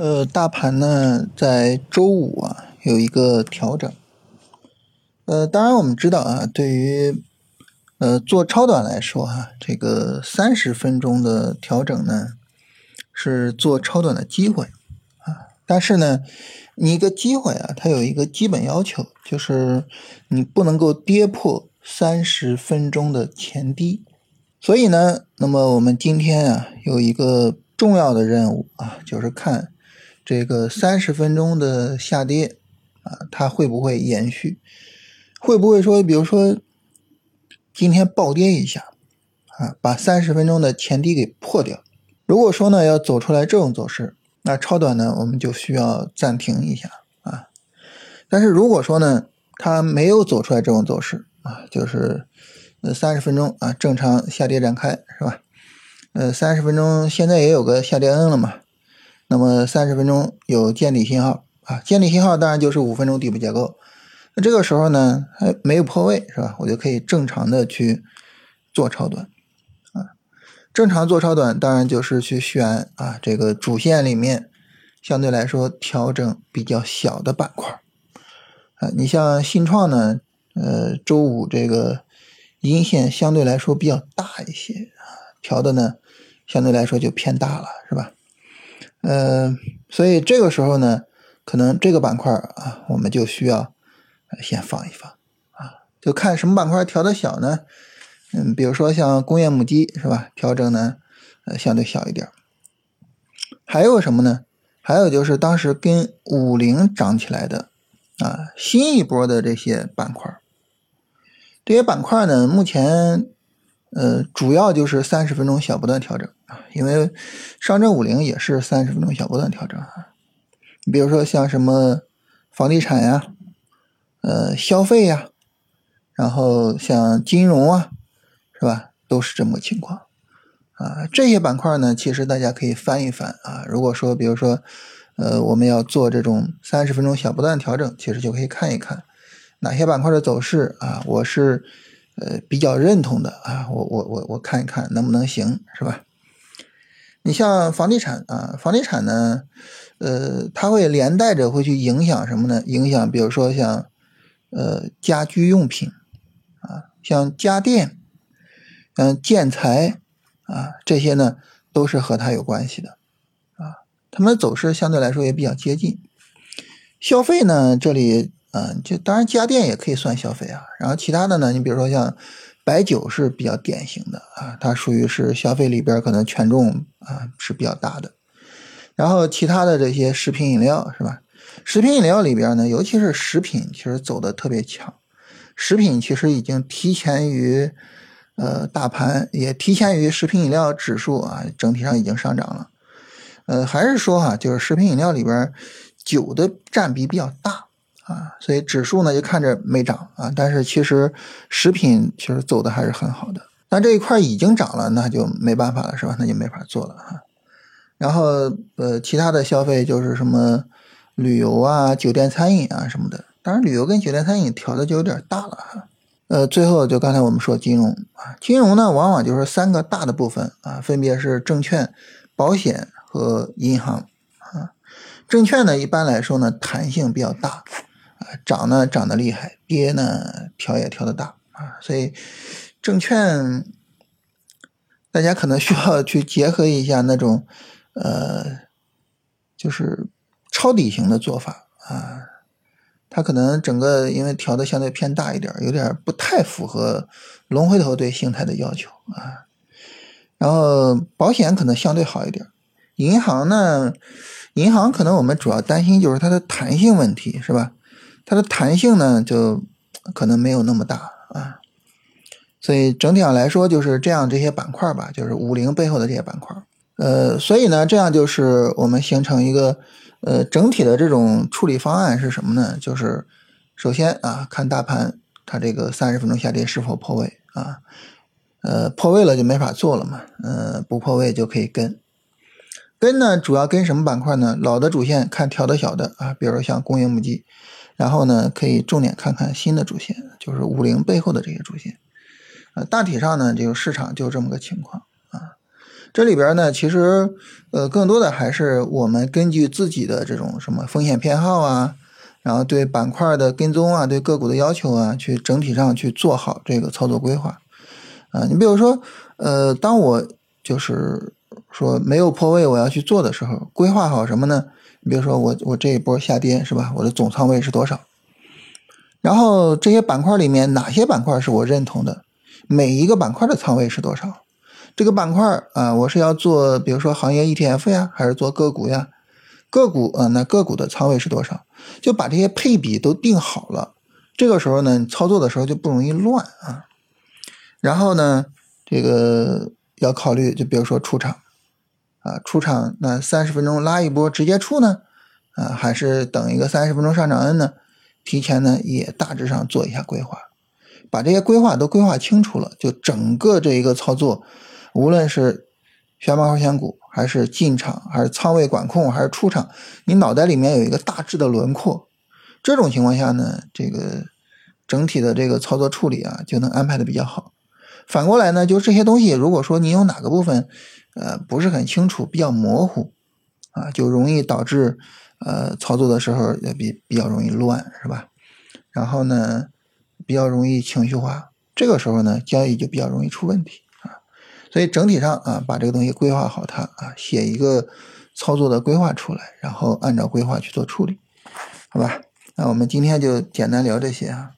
呃，大盘呢在周五啊有一个调整。呃，当然我们知道啊，对于呃做超短来说哈，这个三十分钟的调整呢是做超短的机会啊。但是呢，你一个机会啊，它有一个基本要求，就是你不能够跌破三十分钟的前低。所以呢，那么我们今天啊有一个重要的任务啊，就是看。这个三十分钟的下跌啊，它会不会延续？会不会说，比如说今天暴跌一下啊，把三十分钟的前低给破掉？如果说呢要走出来这种走势，那超短呢我们就需要暂停一下啊。但是如果说呢它没有走出来这种走势啊，就是呃三十分钟啊正常下跌展开是吧？呃三十分钟现在也有个下跌 N 了嘛。那么三十分钟有见底信号啊，见底信号当然就是五分钟底部结构。那这个时候呢还没有破位是吧？我就可以正常的去做超短啊。正常做超短当然就是去选啊这个主线里面相对来说调整比较小的板块啊。你像信创呢，呃周五这个阴线相对来说比较大一些啊，调的呢相对来说就偏大了是吧？呃，所以这个时候呢，可能这个板块啊，我们就需要先放一放啊，就看什么板块调的小呢？嗯，比如说像工业母机是吧？调整呢，呃，相对小一点。还有什么呢？还有就是当时跟五零涨起来的啊，新一波的这些板块，这些板块呢，目前。呃，主要就是三十分钟小波段调整啊，因为上证五零也是三十分钟小波段调整啊。你比如说像什么房地产呀，呃，消费呀，然后像金融啊，是吧？都是这么个情况啊。这些板块呢，其实大家可以翻一翻啊。如果说，比如说，呃，我们要做这种三十分钟小波段调整，其实就可以看一看哪些板块的走势啊，我是。呃，比较认同的啊，我我我我看一看能不能行，是吧？你像房地产啊，房地产呢，呃，它会连带着会去影响什么呢？影响比如说像呃家居用品啊，像家电，嗯，建材啊，这些呢都是和它有关系的啊，它们的走势相对来说也比较接近。消费呢，这里。嗯，就当然家电也可以算消费啊，然后其他的呢，你比如说像白酒是比较典型的啊，它属于是消费里边可能权重啊是比较大的，然后其他的这些食品饮料是吧？食品饮料里边呢，尤其是食品其实走的特别强，食品其实已经提前于呃大盘，也提前于食品饮料指数啊，整体上已经上涨了。呃，还是说哈，就是食品饮料里边酒的占比比较大。啊，所以指数呢就看着没涨啊，但是其实食品其实走的还是很好的。那这一块已经涨了，那就没办法了，是吧？那就没法做了哈。然后呃，其他的消费就是什么旅游啊、酒店、餐饮啊什么的。当然，旅游跟酒店、餐饮调的就有点大了哈。呃，最后就刚才我们说金融啊，金融呢往往就是三个大的部分啊，分别是证券、保险和银行啊。证券呢一般来说呢弹性比较大。啊涨呢涨得厉害，跌呢调也调得大啊，所以证券大家可能需要去结合一下那种呃，就是抄底型的做法啊，它可能整个因为调的相对偏大一点，有点不太符合龙回头对形态的要求啊。然后保险可能相对好一点，银行呢，银行可能我们主要担心就是它的弹性问题，是吧？它的弹性呢，就可能没有那么大啊，所以整体上来说就是这样，这些板块吧，就是五零背后的这些板块，呃，所以呢，这样就是我们形成一个呃整体的这种处理方案是什么呢？就是首先啊，看大盘它这个三十分钟下跌是否破位啊，呃，破位了就没法做了嘛，呃，不破位就可以跟，跟呢主要跟什么板块呢？老的主线看调的小的啊，比如像工业母机。然后呢，可以重点看看新的主线，就是五零背后的这些主线，呃，大体上呢，这个市场就这么个情况啊。这里边呢，其实呃，更多的还是我们根据自己的这种什么风险偏好啊，然后对板块的跟踪啊，对个股的要求啊，去整体上去做好这个操作规划啊。你比如说，呃，当我就是说没有破位我要去做的时候，规划好什么呢？你比如说我我这一波下跌是吧？我的总仓位是多少？然后这些板块里面哪些板块是我认同的？每一个板块的仓位是多少？这个板块啊，我是要做，比如说行业 ETF 呀，还是做个股呀？个股啊，那个股的仓位是多少？就把这些配比都定好了，这个时候呢，操作的时候就不容易乱啊。然后呢，这个要考虑，就比如说出场啊，出场那三十分钟拉一波直接出呢，啊，还是等一个三十分钟上涨呢？提前呢也大致上做一下规划，把这些规划都规划清楚了，就整个这一个操作。无论是选板块选股，还是进场，还是仓位管控，还是出场，你脑袋里面有一个大致的轮廓。这种情况下呢，这个整体的这个操作处理啊，就能安排的比较好。反过来呢，就这些东西，如果说你有哪个部分，呃，不是很清楚，比较模糊，啊，就容易导致呃操作的时候也比比较容易乱，是吧？然后呢，比较容易情绪化，这个时候呢，交易就比较容易出问题啊。所以整体上啊，把这个东西规划好它啊，写一个操作的规划出来，然后按照规划去做处理，好吧？那我们今天就简单聊这些啊。